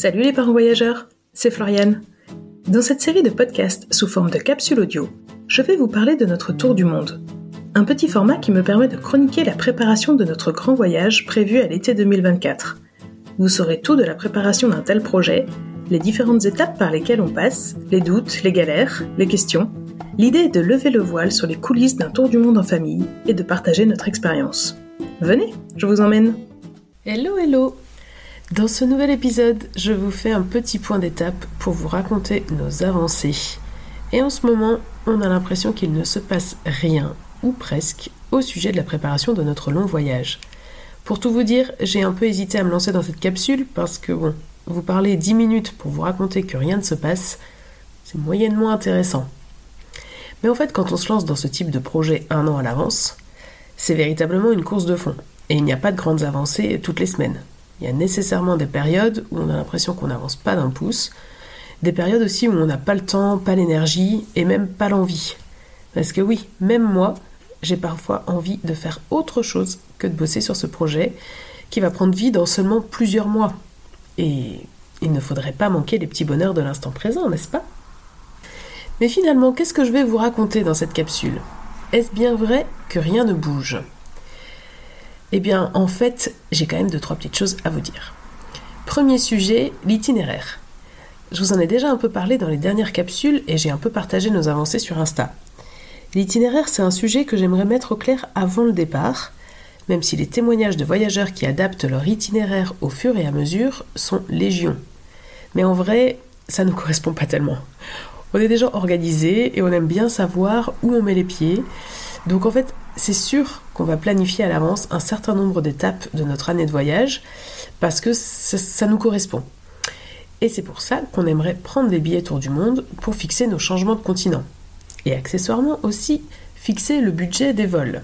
Salut les parents voyageurs, c'est Floriane. Dans cette série de podcasts sous forme de capsule audio, je vais vous parler de notre tour du monde. Un petit format qui me permet de chroniquer la préparation de notre grand voyage prévu à l'été 2024. Vous saurez tout de la préparation d'un tel projet, les différentes étapes par lesquelles on passe, les doutes, les galères, les questions. L'idée est de lever le voile sur les coulisses d'un tour du monde en famille et de partager notre expérience. Venez, je vous emmène. Hello, hello Dans ce nouvel épisode, je vous fais un petit point d'étape pour vous raconter nos avancées. Et en ce moment, on a l'impression qu'il ne se passe rien, ou presque, au sujet de la préparation de notre long voyage. Pour tout vous dire, j'ai un peu hésité à me lancer dans cette capsule parce que, bon, vous parler 10 minutes pour vous raconter que rien ne se passe, c'est moyennement intéressant. Mais en fait, quand on se lance dans ce type de projet un an à l'avance, c'est véritablement une course de fond. Et il n'y a pas de grandes avancées toutes les semaines. Il y a nécessairement des périodes où on a l'impression qu'on n'avance pas d'un pouce, des périodes aussi où on n'a pas le temps, pas l'énergie et même pas l'envie. Parce que oui, même moi, j'ai parfois envie de faire autre chose que de bosser sur ce projet qui va prendre vie dans seulement plusieurs mois. Et il ne faudrait pas manquer les petits bonheurs de l'instant présent, n'est-ce pas? Mais finalement, qu'est-ce que je vais vous raconter dans cette capsule? Est-ce bien vrai que rien ne bouge? Eh bien, en fait, j'ai quand même deux, trois petites choses à vous dire. Premier sujet, l'itinéraire. Je vous en ai déjà un peu parlé dans les dernières capsules et j'ai un peu partagé nos avancées sur Insta. L'itinéraire, c'est un sujet que j'aimerais mettre au clair avant le départ, même si les témoignages de voyageurs qui adaptent leur itinéraire au fur et à mesure sont légion. Mais en vrai, ça ne correspond pas tellement. On est déjà organisé et on aime bien savoir où on met les pieds. Donc en fait, c'est sûr qu'on va planifier à l'avance un certain nombre d'étapes de notre année de voyage parce que ça, nous correspond. Et c'est pour ça qu'on aimerait prendre des billets tour du monde pour fixer nos changements de continent et accessoirement aussi fixer le budget des vols.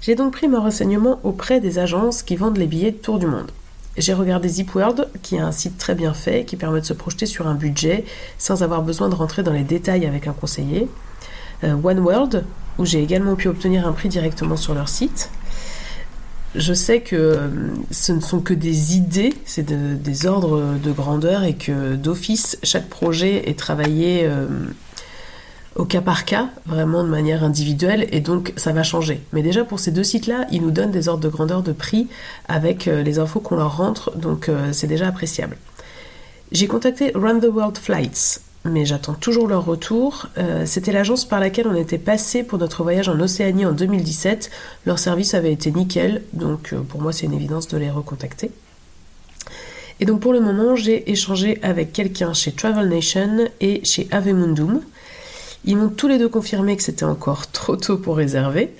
J'ai donc pris mon renseignement auprès des agences qui vendent les billets de tour du monde. J'ai regardé Zipworld, qui est un site très bien fait, qui permet de se projeter sur un budget sans avoir besoin de rentrer dans les détails avec un conseiller. Euh, One World, où j'ai également pu obtenir un prix directement sur leur site. Je sais que euh, ce ne sont que des idées, c'est des ordres de grandeur et que d'office, chaque projet est travaillé euh, au cas par cas, vraiment de manière individuelle, et donc ça va changer. Mais déjà pour ces deux sites-là, ils nous donnent des ordres de grandeur de prix avec les infos qu'on leur rentre, donc c'est déjà appréciable. J'ai contacté Run the World Flights, mais j'attends toujours leur retour. Euh, c'était l'agence par laquelle on était passé pour notre voyage en Océanie en 2017. Leur service avait été nickel, donc pour moi c'est une évidence de les recontacter. Et donc pour le moment, j'ai échangé avec quelqu'un chez Travel Nation et chez Avemundum. Ils m'ont tous les deux confirmé que c'était encore trop tôt pour réserver.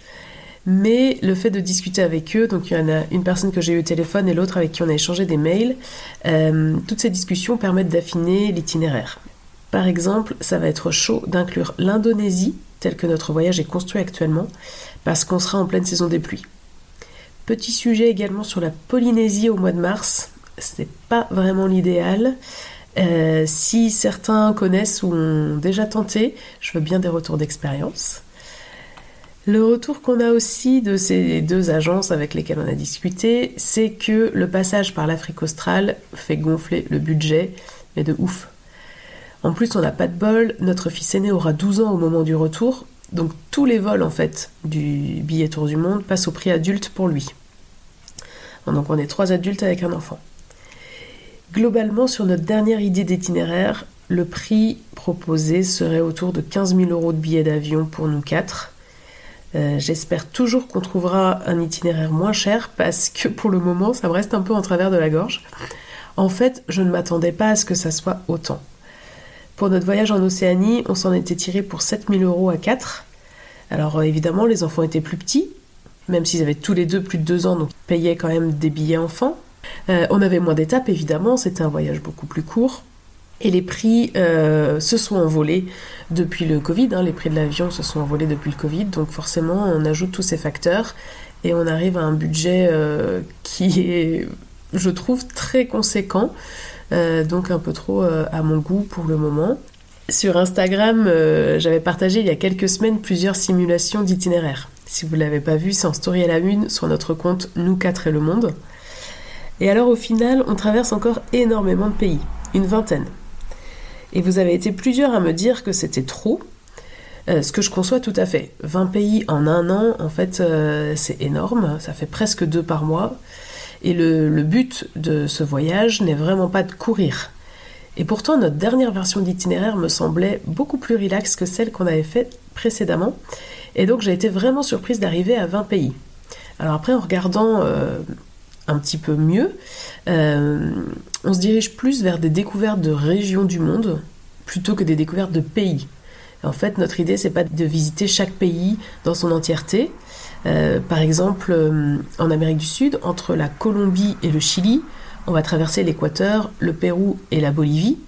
Mais le fait de discuter avec eux, donc il y en a une personne que j'ai eu au téléphone et l'autre avec qui on a échangé des mails, euh, toutes ces discussions permettent d'affiner l'itinéraire. Par exemple, ça va être chaud d'inclure l'Indonésie, tel que notre voyage est construit actuellement, parce qu'on sera en pleine saison des pluies. Petit sujet également sur la Polynésie au mois de mars, c'est pas vraiment l'idéal. Euh, si certains connaissent ou ont déjà tenté, je veux bien des retours d'expérience. Le retour qu'on a aussi de ces deux agences avec lesquelles on a discuté, c'est que le passage par l'Afrique australe fait gonfler le budget, mais de ouf. En plus, on n'a pas de bol, notre fils aîné aura 12 ans au moment du retour, donc tous les vols en fait du billet Tour du Monde passent au prix adulte pour lui. Donc on est trois adultes avec un enfant. Globalement, sur notre dernière idée d'itinéraire, le prix proposé serait autour de 15 000 euros de billets d'avion pour nous quatre. Euh, j'espère toujours qu'on trouvera un itinéraire moins cher parce que pour le moment, ça me reste un peu en travers de la gorge. En fait, je ne m'attendais pas à ce que ça soit autant. Pour notre voyage en Océanie, on s'en était tiré pour 7000 euros à 4. Alors euh, évidemment, les enfants étaient plus petits, même s'ils avaient tous les deux plus de 2 ans, donc ils payaient quand même des billets enfants. Euh, on avait moins d'étapes, évidemment, c'était un voyage beaucoup plus court. Et les prix euh, se sont envolés depuis le Covid, hein. les prix de l'avion se sont envolés depuis le Covid, donc forcément on ajoute tous ces facteurs et on arrive à un budget qui est, je trouve, très conséquent, donc un peu trop à mon goût pour le moment. Sur Instagram, j'avais partagé il y a quelques semaines plusieurs simulations d'itinéraires. Si vous ne l'avez pas vu, c'est en story à la une sur notre compte Nous 4 et le monde. Et alors au final, on traverse encore énormément de pays, une vingtaine. Et vous avez été plusieurs à me dire que c'était trop, euh, ce que je conçois tout à fait. 20 pays en un an, en fait, euh, c'est énorme, ça fait presque deux par mois. Et le, but de ce voyage n'est vraiment pas de courir. Et pourtant, notre dernière version d'itinéraire me semblait beaucoup plus relaxe que celle qu'on avait faite précédemment. Et donc, j'ai été vraiment surprise d'arriver à 20 pays. Alors après, en regardant euh, un petit peu mieux, on se dirige plus vers des découvertes de régions du monde plutôt que des découvertes de pays. En fait, notre idée, c'est pas de visiter chaque pays dans son entièreté. Euh, par exemple, euh, en Amérique du Sud, entre la Colombie et le Chili, on va traverser l'Équateur, le Pérou et la Bolivie.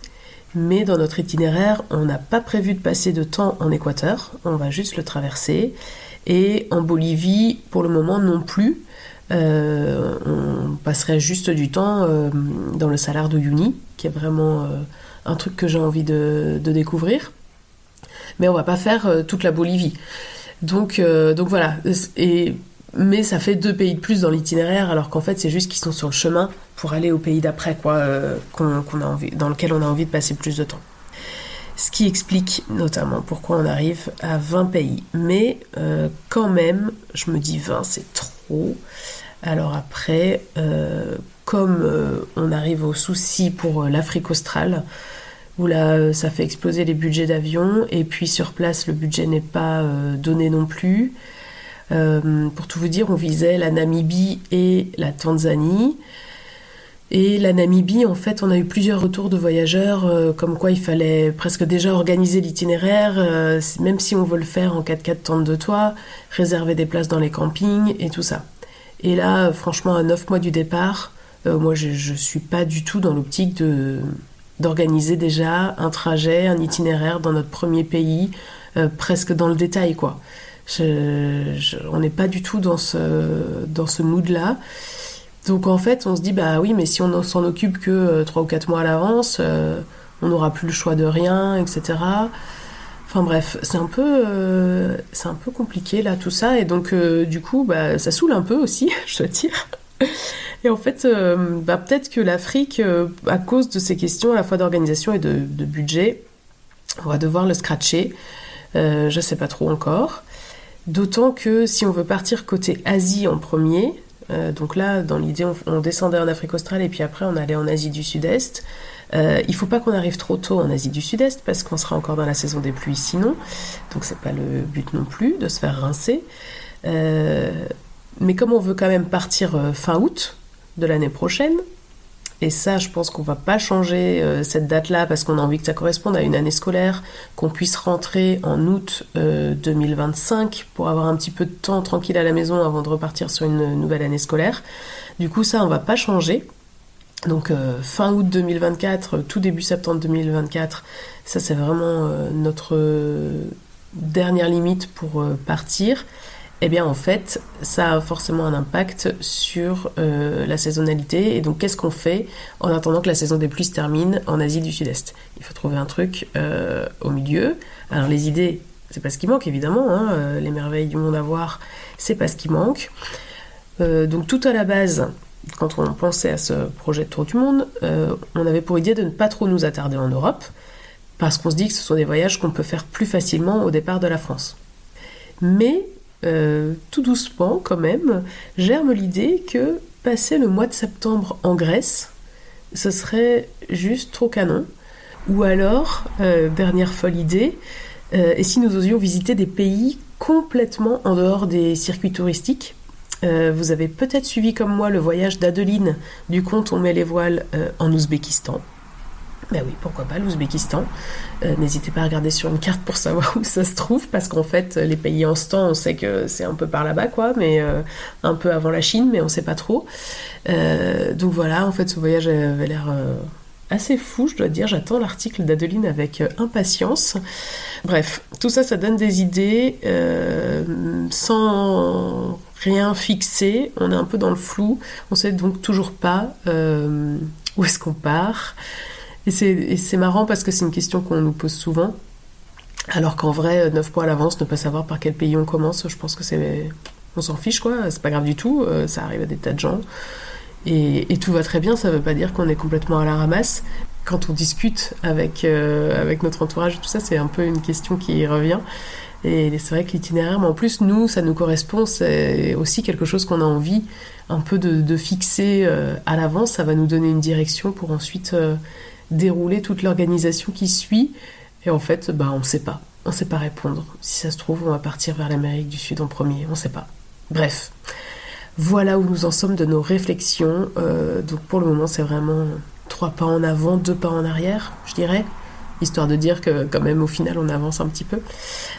Mais dans notre itinéraire, on n'a pas prévu de passer de temps en Équateur, on va juste le traverser. Et en Bolivie, pour le moment non plus, euh, on passerait juste du temps dans le Salar de Uyuni, qui est vraiment un truc que j'ai envie de découvrir mais on va pas faire euh, toute la Bolivie. Donc, euh, donc voilà. Mais ça fait deux pays de plus dans l'itinéraire, alors qu'en fait, c'est juste qu'ils sont sur le chemin pour aller au pays d'après, quoi, euh, dans lequel on a envie de passer plus de temps. Ce qui explique notamment pourquoi on arrive à 20 pays. Mais quand même, je me dis 20, c'est trop. Alors après, comme on arrive au souci pour l'Afrique australe, où là euh, ça fait exploser les budgets d'avion et puis sur place le budget n'est pas euh, donné non plus. Euh, pour tout vous dire, on visait la Namibie et la Tanzanie. Et la Namibie, en fait, on a eu plusieurs retours de voyageurs, comme quoi il fallait presque déjà organiser l'itinéraire, même si on veut le faire en 4x4 tente de toit, réserver des places dans les campings et tout ça. Et là, franchement, à 9 mois du départ, moi je, je suis pas du tout dans l'optique de, d'organiser déjà un trajet, un itinéraire dans notre premier pays, euh, presque dans le détail, quoi. on n'est pas du tout dans ce, dans ce mood-là. Donc en fait, on se dit, bah oui, mais si on s'en occupe que 3 euh, ou 4 mois à l'avance, euh, on n'aura plus le choix de rien, etc. Enfin bref, c'est un peu, un peu compliqué là tout ça, et donc du coup, bah, ça saoule un peu aussi, je dois dire. Et en fait, euh, bah, peut-être que l'Afrique, euh, à cause de ces questions à la fois d'organisation et de, budget, on va devoir le scratcher. Euh, je ne sais pas trop encore. D'autant que si on veut partir côté Asie en premier, donc là, dans l'idée, on, descendait en Afrique australe et puis après on allait en Asie du Sud-Est. il il faut pas qu'on arrive trop tôt en Asie du Sud-Est parce qu'on sera encore dans la saison des pluies sinon. Donc c'est pas le but non plus de se faire rincer. Mais comme on veut quand même partir fin août, de l'année prochaine. Et ça, je pense qu'on va pas changer euh, cette date-là parce qu'on a envie que ça corresponde à une année scolaire, qu'on puisse rentrer en août 2025 euh, pour avoir un petit peu de temps tranquille à la maison avant de repartir sur une nouvelle année scolaire. Du coup, ça, on va pas changer. Donc euh, fin août 2024, tout début septembre 2024, ça c'est vraiment notre dernière limite pour partir eh bien en fait, ça a forcément un impact sur euh, la saisonnalité. Et donc qu'est-ce qu'on fait en attendant que la saison des pluies se termine en Asie du Sud-Est? Il faut trouver un truc euh, au milieu. Alors les idées, c'est pas ce qui manque évidemment. Hein. Euh, les merveilles du monde à voir, c'est pas ce qui manque. donc tout à la base, quand on pensait à ce projet de tour du monde, on avait pour idée de ne pas trop nous attarder en Europe, parce qu'on se dit que ce sont des voyages qu'on peut faire plus facilement au départ de la France. Mais euh, tout doucement quand même, germe l'idée que passer le mois de septembre en Grèce, ce serait juste trop canon. Ou alors, euh, dernière folle idée, euh, et si nous osions visiter des pays complètement en dehors des circuits touristiques Vous avez peut-être suivi comme moi le voyage d'Adeline du compte On met les voiles en Ouzbékistan. Ben oui, pourquoi pas l'Ouzbékistan. Euh, n'hésitez pas à regarder sur une carte pour savoir où ça se trouve, parce qu'en fait, les pays en ce temps, on sait que c'est un peu par là-bas, quoi, mais euh, un peu avant la Chine, mais on sait pas trop. Euh, donc voilà, en fait, ce voyage avait l'air assez fou, je dois dire. J'attends l'article d'Adeline avec impatience. Bref, tout ça, ça donne des idées sans rien fixer. On est un peu dans le flou. On sait donc toujours pas où est-ce qu'on part. Et c'est marrant parce que c'est une question qu'on nous pose souvent. Alors qu'en vrai, 9 mois à l'avance, ne pas savoir par quel pays on commence, je pense que c'est. On s'en fiche, quoi. C'est pas grave du tout. Euh, ça arrive à des tas de gens. Et, tout va très bien, ça veut pas dire qu'on est complètement à la ramasse. Quand on discute avec, euh, avec notre entourage, tout ça, c'est un peu une question qui revient. Et c'est vrai que l'itinéraire, mais en plus, nous, ça nous correspond, c'est aussi quelque chose qu'on a envie un peu de, fixer euh, à l'avance. Ça va nous donner une direction pour ensuite euh, dérouler toute l'organisation qui suit. Et en fait, bah, on ne sait pas. On ne sait pas répondre. Si ça se trouve, on va partir vers l'Amérique du Sud en premier. On ne sait pas. Bref. Voilà où nous en sommes de nos réflexions. Euh, donc pour le moment, c'est vraiment trois pas en avant, deux pas en arrière, je dirais histoire de dire que quand même au final on avance un petit peu.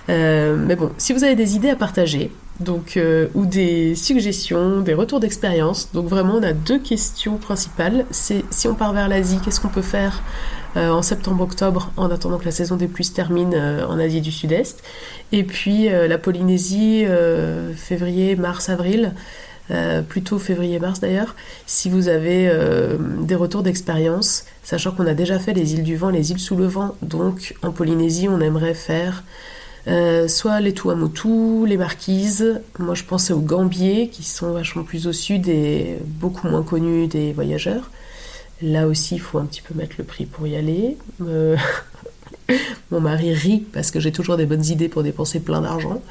Euh, mais bon, si vous avez des idées à partager, donc euh, ou des suggestions, des retours d'expérience, donc vraiment on a deux questions principales. C'est si on part vers l'Asie, qu'est-ce qu'on peut faire euh, en septembre-octobre en attendant que la saison des pluies se termine en Asie du Sud-Est, et puis la Polynésie février, mars, avril. Euh, plutôt février-mars d'ailleurs, si vous avez euh, des retours d'expérience, sachant qu'on a déjà fait les îles du vent, les îles sous le vent, donc en Polynésie on aimerait faire euh, soit les Tuamotu, les Marquises, moi je pensais aux Gambiers qui sont vachement plus au sud et beaucoup moins connus des voyageurs. Là aussi il faut un petit peu mettre le prix pour y aller. Mon mari rit parce que j'ai toujours des bonnes idées pour dépenser plein d'argent.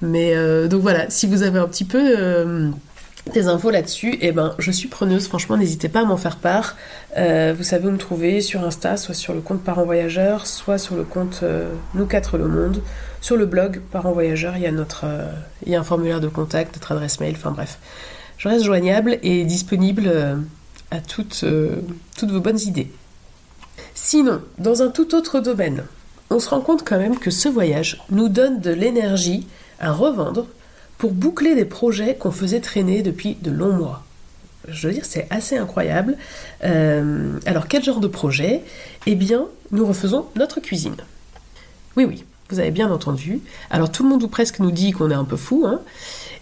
Mais donc voilà, si vous avez un petit peu des infos là-dessus, eh ben je suis preneuse, franchement n'hésitez pas à m'en faire part. Euh, vous savez où me trouver sur Insta, soit sur le compte Parents Voyageurs, soit sur le compte euh, Nous 4 le Monde. Sur le blog Parents Voyageurs, il y a notre euh, il y a un formulaire de contact, notre adresse mail, enfin bref. Je reste joignable et disponible à toutes, toutes vos bonnes idées. Sinon, dans un tout autre domaine, on se rend compte quand même que ce voyage nous donne de l'énergie à revendre pour boucler des projets qu'on faisait traîner depuis de longs mois. Je veux dire, c'est assez incroyable. Euh, alors, quel genre de projet? Eh bien, nous refaisons notre cuisine. Oui, oui, vous avez bien entendu. Alors, tout le monde ou presque nous dit qu'on est un peu fou, hein,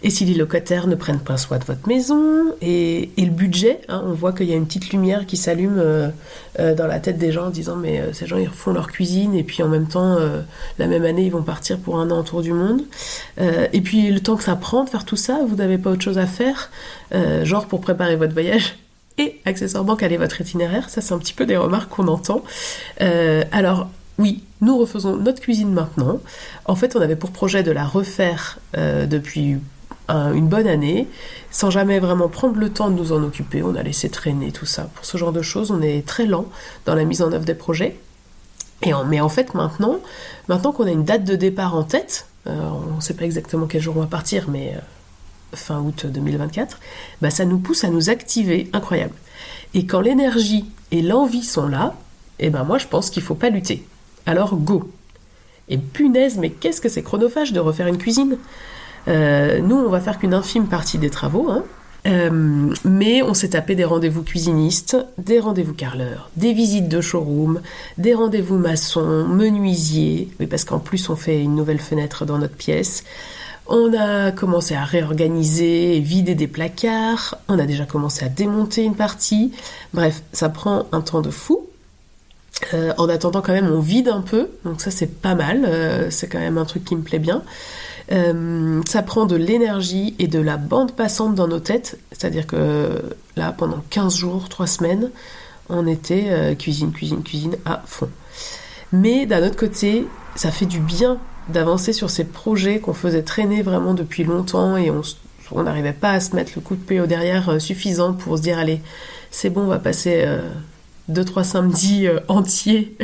et si les locataires ne prennent pas soin de votre maison, et, le budget, hein, on voit qu'il y a une petite lumière qui s'allume euh, euh, dans la tête des gens en disant mais euh, ces gens ils refont leur cuisine et puis en même temps la même année ils vont partir pour un an autour du monde. et puis le temps que ça prend de faire tout ça, vous n'avez pas autre chose à faire, genre pour préparer votre voyage et accessoirement caler votre itinéraire. Ça c'est un petit peu des remarques qu'on entend. alors oui, nous refaisons notre cuisine maintenant. En fait, on avait pour projet de la refaire depuis une bonne année, sans jamais vraiment prendre le temps de nous en occuper. On a laissé traîner tout ça. Pour ce genre de choses, on est très lent dans la mise en œuvre des projets. Et mais en fait, maintenant, maintenant qu'on a une date de départ en tête, euh, on ne sait pas exactement quel jour on va partir, mais euh, fin août 2024, bah, ça nous pousse à nous activer, incroyable. Et quand l'énergie et l'envie sont là, eh ben moi je pense qu'il faut pas lutter. Alors go. Et punaise, mais qu'est-ce que c'est chronophage de refaire une cuisine? Nous, on va faire qu'une infime partie des travaux, hein. euh, mais on s'est tapé des rendez-vous cuisinistes, des rendez-vous carleurs, des visites de showroom, des rendez-vous maçons, menuisiers, oui parce qu'en plus on fait une nouvelle fenêtre dans notre pièce. On a commencé à réorganiser vider des placards, on a déjà commencé à démonter une partie. Bref, ça prend un temps de fou. Euh, en attendant quand même on vide un peu, donc ça c'est pas mal, c'est quand même un truc qui me plaît bien. Euh, ça prend de l'énergie et de la bande passante dans nos têtes. C'est-à-dire que là, pendant 15 jours, 3 semaines, on était euh, cuisine, cuisine, cuisine à fond. Mais d'un autre côté, ça fait du bien d'avancer sur ces projets qu'on faisait traîner vraiment depuis longtemps et on n'arrivait pas à se mettre le coup de pied au derrière euh, suffisant pour se dire allez, c'est bon, on va passer 2-3 samedis entiers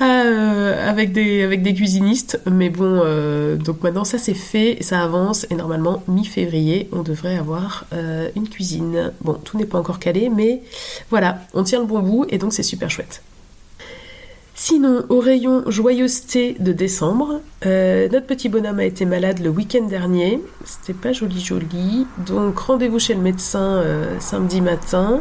euh, avec, des, avec des cuisinistes. Mais bon, euh, donc maintenant ça c'est fait, ça avance et normalement mi-février on devrait avoir euh, une cuisine. Bon, tout n'est pas encore calé, mais voilà, on tient le bon bout et donc c'est super chouette. Sinon, au rayon joyeuseté de décembre, notre petit bonhomme a été malade le week-end dernier. C'était pas joli joli. Donc rendez-vous chez le médecin samedi matin.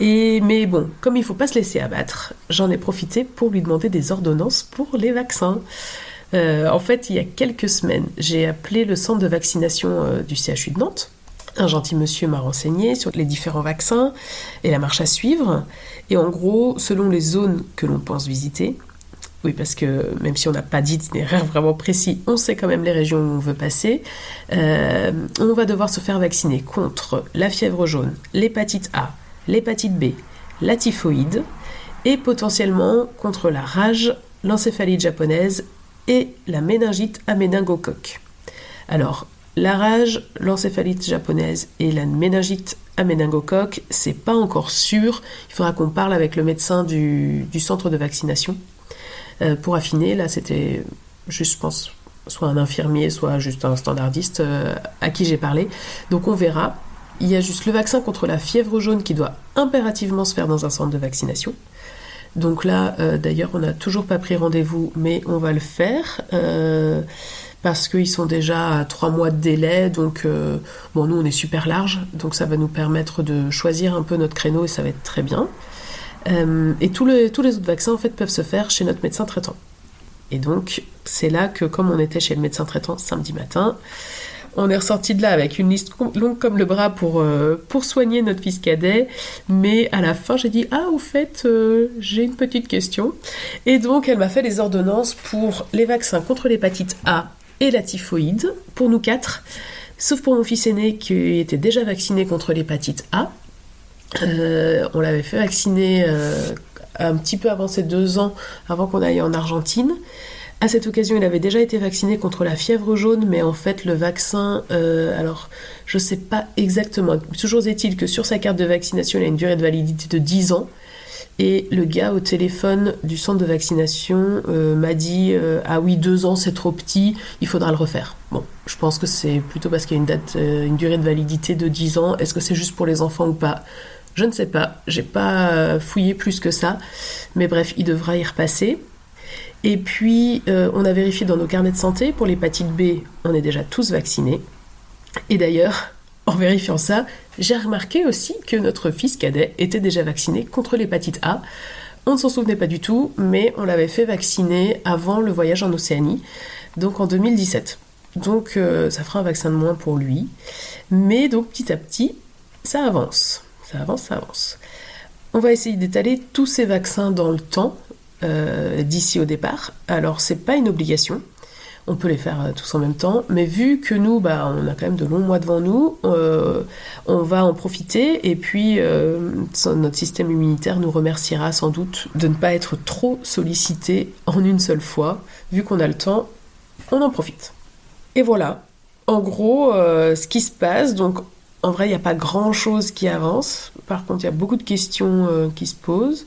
Mais bon, comme il ne faut pas se laisser abattre, j'en ai profité pour lui demander des ordonnances pour les vaccins. Euh, en fait, il y a quelques semaines, j'ai appelé le centre de vaccination euh, du CHU de Nantes. Un gentil monsieur m'a renseigné sur les différents vaccins et la marche à suivre. Et en gros, selon les zones que l'on pense visiter, Oui, parce que même si on n'a pas d'itinéraire vraiment précis, on sait quand même les régions où on veut passer. Euh, on va devoir se faire vacciner contre la fièvre jaune, l'hépatite A, l'hépatite B, la typhoïde et potentiellement contre la rage, l'encéphalite japonaise et la méningite à. Alors, la rage, l'encéphalite japonaise et la méningite à méningocoque, c'est pas encore sûr. Il faudra qu'on parle avec le médecin du, centre de vaccination euh, pour affiner. Là, c'était juste, je pense, soit un infirmier, soit juste un standardiste euh, à qui j'ai parlé. Donc on verra. Il y a juste le vaccin contre la fièvre jaune qui doit impérativement se faire dans un centre de vaccination. Donc là, euh, d'ailleurs, on n'a toujours pas pris rendez-vous, mais on va le faire. Euh, parce qu'ils sont déjà à trois mois de délai, donc euh, bon, nous on est super large, donc ça va nous permettre de choisir un peu notre créneau et ça va être très bien. et tous les, tous les autres vaccins en fait peuvent se faire chez notre médecin traitant. Et donc c'est là que comme on était chez le médecin traitant samedi matin, on est ressorti de là avec une liste longue comme le bras pour, euh, pour soigner notre fils cadet. Mais à la fin, j'ai dit Ah, au fait, euh, j'ai une petite question. Et donc, elle m'a fait les ordonnances pour les vaccins contre l'hépatite A et la typhoïde, pour nous quatre, sauf pour mon fils aîné qui était déjà vacciné contre l'hépatite A. Euh, on l'avait fait vacciner un petit peu avant ses deux ans, avant qu'on aille en Argentine. À cette occasion, il avait déjà été vacciné contre la fièvre jaune, mais en fait, le vaccin, euh, alors, je sais pas exactement. Toujours est-il que sur sa carte de vaccination, il a une durée de validité de 10 ans. Et le gars au téléphone du centre de vaccination euh, m'a dit euh, Ah oui, deux ans c'est trop petit, il faudra le refaire. Bon, je pense que c'est plutôt parce qu'il y a une, date, une durée de validité de 10 ans. Est-ce que c'est juste pour les enfants ou pas? Je ne sais pas. J'ai pas fouillé plus que ça. Mais bref, il devra y repasser. Et puis, euh, on a vérifié dans nos carnets de santé, pour l'hépatite B, on est déjà tous vaccinés. Et d'ailleurs, en vérifiant ça, j'ai remarqué aussi que notre fils cadet était déjà vacciné contre l'hépatite A. On ne s'en souvenait pas du tout, mais on l'avait fait vacciner avant le voyage en Océanie, donc en 2017. Donc euh, ça fera un vaccin de moins pour lui. Mais donc petit à petit, ça avance. Ça avance, ça avance. On va essayer d'étaler tous ces vaccins dans le temps euh, d'ici au départ. Alors c'est pas une obligation, on peut les faire euh, tous en même temps, mais vu que nous, bah, on a quand même de longs mois devant nous, euh, on va en profiter et puis notre système immunitaire nous remerciera sans doute de ne pas être trop sollicité en une seule fois. Vu qu'on a le temps, on en profite. Et voilà, en gros, ce qui se passe, donc en vrai, il n'y a pas grand-chose qui avance. Par contre, il y a beaucoup de questions qui se posent.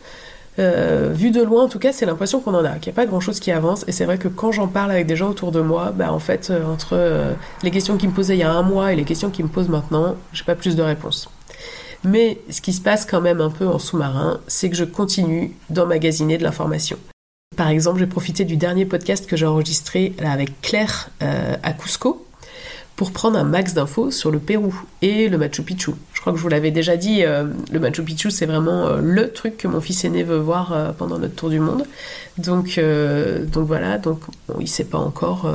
Euh, vu de loin, en tout cas, c'est l'impression qu'on en a, qu'il n'y a pas grand-chose qui avance. Et c'est vrai que quand j'en parle avec des gens autour de moi, bah, en fait, euh, entre euh, les questions qui me posaient il y a un mois et les questions qui me posent maintenant, j'ai pas plus de réponses. Mais ce qui se passe quand même un peu en sous-marin, c'est que je continue d'emmagasiner de l'information. Par exemple, j'ai profité du dernier podcast que j'ai enregistré avec Claire à Cusco, pour prendre un max d'infos sur le Pérou et le Machu Picchu. Je crois que je vous l'avais déjà dit, euh, le Machu Picchu c'est vraiment euh, le truc que mon fils aîné veut voir euh, pendant notre tour du monde. Donc, donc voilà, donc il sait pas encore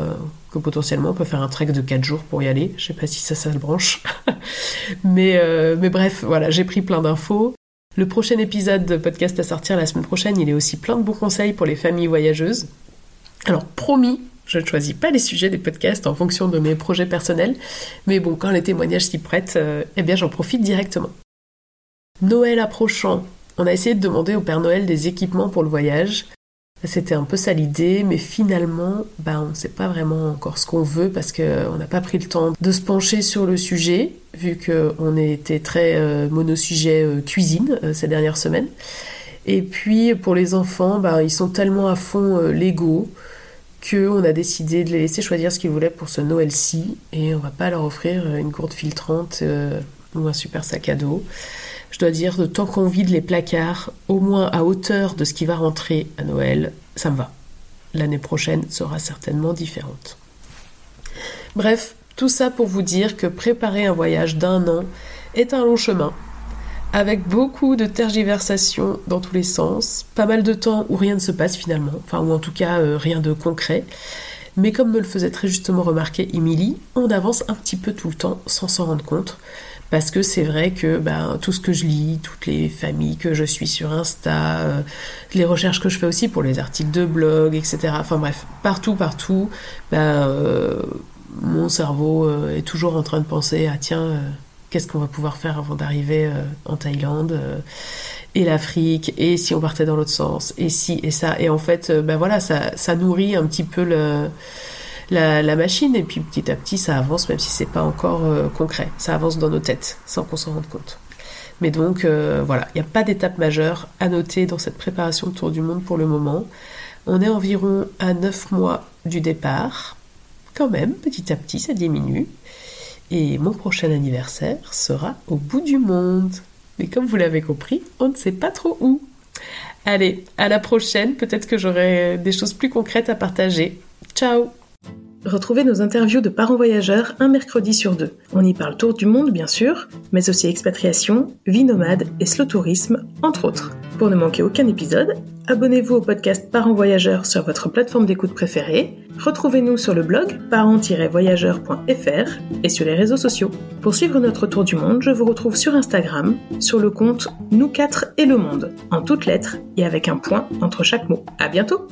que potentiellement on peut faire un trek de 4 jours pour y aller. Je sais pas si ça ça le branche. mais, mais bref, voilà, j'ai pris plein d'infos. Le prochain épisode de podcast à sortir la semaine prochaine, il est aussi plein de bons conseils pour les familles voyageuses. Alors promis, je ne choisis pas les sujets des podcasts en fonction de mes projets personnels, mais bon, quand les témoignages s'y prêtent, euh, eh bien j'en profite directement. Noël approchant, on a essayé de demander au Père Noël des équipements pour le voyage. C'était un peu ça l'idée, mais finalement, bah, on ne sait pas vraiment encore ce qu'on veut parce qu'on n'a pas pris le temps de se pencher sur le sujet, vu qu'on était très euh, monosujet euh, cuisine ces dernières semaines. Et puis pour les enfants, bah, ils sont tellement à fond Lego qu'on a décidé de les laisser choisir ce qu'ils voulaient pour ce Noël-ci et on va pas leur offrir une gourde filtrante euh, ou un super sac à dos. Je dois dire, de tant qu'on vide les placards, au moins à hauteur de ce qui va rentrer à Noël, ça me va. L'année prochaine sera certainement différente. Bref, tout ça pour vous dire que préparer un voyage d'un an est un long chemin avec beaucoup de tergiversations dans tous les sens, pas mal de temps où rien ne se passe finalement, enfin ou en tout cas euh, rien de concret. Mais comme me le faisait très justement remarquer Emily, on avance un petit peu tout le temps sans s'en rendre compte. parce que c'est vrai que ben, tout ce que je lis, toutes les familles que je suis sur Insta, euh, les recherches que je fais aussi pour les articles de blog, etc. Enfin bref, partout, partout, ben, euh, mon cerveau est toujours en train de penser à tiens, qu'est-ce qu'on va pouvoir faire avant d'arriver en Thaïlande et l'Afrique, et si on partait dans l'autre sens, et si, et ça. Et en fait, ben voilà, ça, ça nourrit un petit peu le la, machine et puis petit à petit ça avance même si c'est pas encore euh, concret. Ça avance dans nos têtes sans qu'on s'en rende compte. Mais donc euh, voilà, il n'y a pas d'étape majeure à noter dans cette préparation de tour du monde pour le moment. On est environ à 9 mois du départ. Quand même, petit à petit, ça diminue. Et mon prochain anniversaire sera au bout du monde. Mais comme vous l'avez compris, on ne sait pas trop où. Allez, à la prochaine, peut-être que j'aurai des choses plus concrètes à partager. Ciao Retrouvez nos interviews de parents voyageurs un mercredi sur deux. On y parle tour du monde, bien sûr, mais aussi expatriation, vie nomade et slow tourisme, entre autres. Pour ne manquer aucun épisode, abonnez-vous au podcast Parents Voyageurs sur votre plateforme d'écoute préférée. Retrouvez-nous sur le blog parents-voyageurs.fr et sur les réseaux sociaux. Pour suivre notre tour du monde, je vous retrouve sur Instagram, sur le compte Nous 4 et le monde, en toutes lettres et avec un point entre chaque mot. À bientôt!